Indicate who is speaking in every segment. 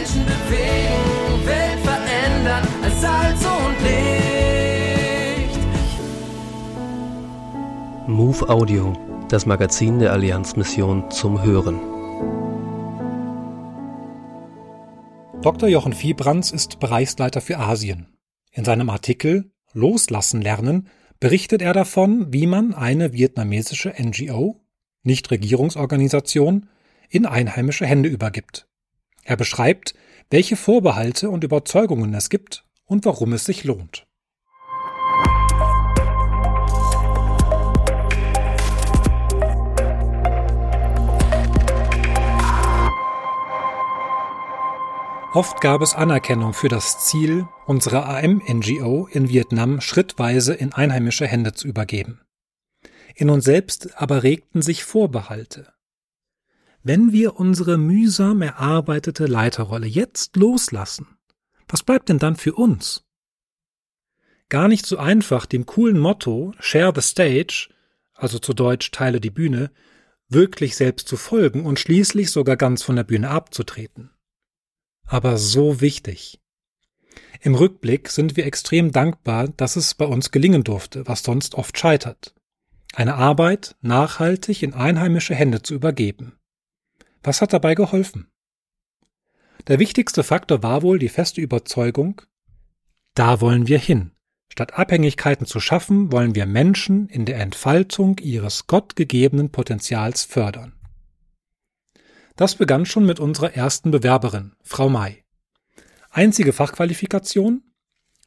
Speaker 1: Menschen bewegen, Welt verändern als Salz und Licht.
Speaker 2: Move Audio, das Magazin der Allianzmission zum Hören.
Speaker 3: Dr. Jochen Viebrands ist Bereichsleiter für Asien. In seinem Artikel Loslassen lernen berichtet er davon, wie man eine vietnamesische NGO, Nichtregierungsorganisation, in einheimische Hände übergibt. Er beschreibt, welche Vorbehalte und Überzeugungen es gibt und warum es sich lohnt. Oft gab es Anerkennung für das Ziel, unsere AM-NGO in Vietnam schrittweise in einheimische Hände zu übergeben. In uns selbst aber regten sich Vorbehalte. Wenn wir unsere mühsam erarbeitete Leiterrolle jetzt loslassen, was bleibt denn dann für uns? Gar nicht so einfach dem coolen Motto Share the Stage, also zu Deutsch Teile die Bühne, wirklich selbst zu folgen und schließlich sogar ganz von der Bühne abzutreten aber so wichtig. Im Rückblick sind wir extrem dankbar, dass es bei uns gelingen durfte, was sonst oft scheitert. Eine Arbeit nachhaltig in einheimische Hände zu übergeben. Was hat dabei geholfen? Der wichtigste Faktor war wohl die feste Überzeugung, da wollen wir hin. Statt Abhängigkeiten zu schaffen, wollen wir Menschen in der Entfaltung ihres gottgegebenen Potenzials fördern. Das begann schon mit unserer ersten Bewerberin, Frau May. Einzige Fachqualifikation?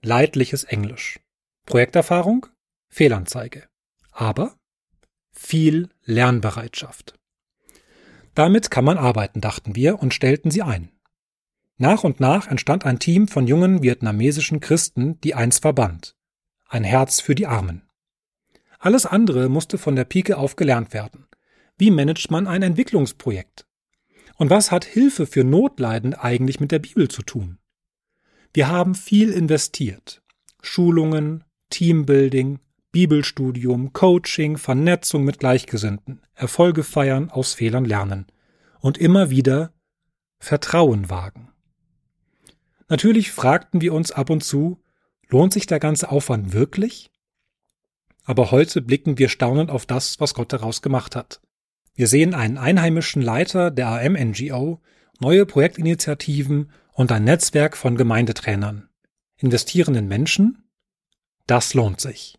Speaker 3: Leidliches Englisch. Projekterfahrung? Fehlanzeige. Aber viel Lernbereitschaft. Damit kann man arbeiten, dachten wir und stellten sie ein. Nach und nach entstand ein Team von jungen vietnamesischen Christen, die eins verband. Ein Herz für die Armen. Alles andere musste von der Pike auf gelernt werden. Wie managt man ein Entwicklungsprojekt? Und was hat Hilfe für Notleiden eigentlich mit der Bibel zu tun? Wir haben viel investiert. Schulungen, Teambuilding, Bibelstudium, Coaching, Vernetzung mit Gleichgesinnten, Erfolge feiern, aus Fehlern lernen und immer wieder Vertrauen wagen. Natürlich fragten wir uns ab und zu, lohnt sich der ganze Aufwand wirklich? Aber heute blicken wir staunend auf das, was Gott daraus gemacht hat. Wir sehen einen einheimischen Leiter der AM-NGO, neue Projektinitiativen und ein Netzwerk von Gemeindetrainern. Investierenden Menschen? Das lohnt sich.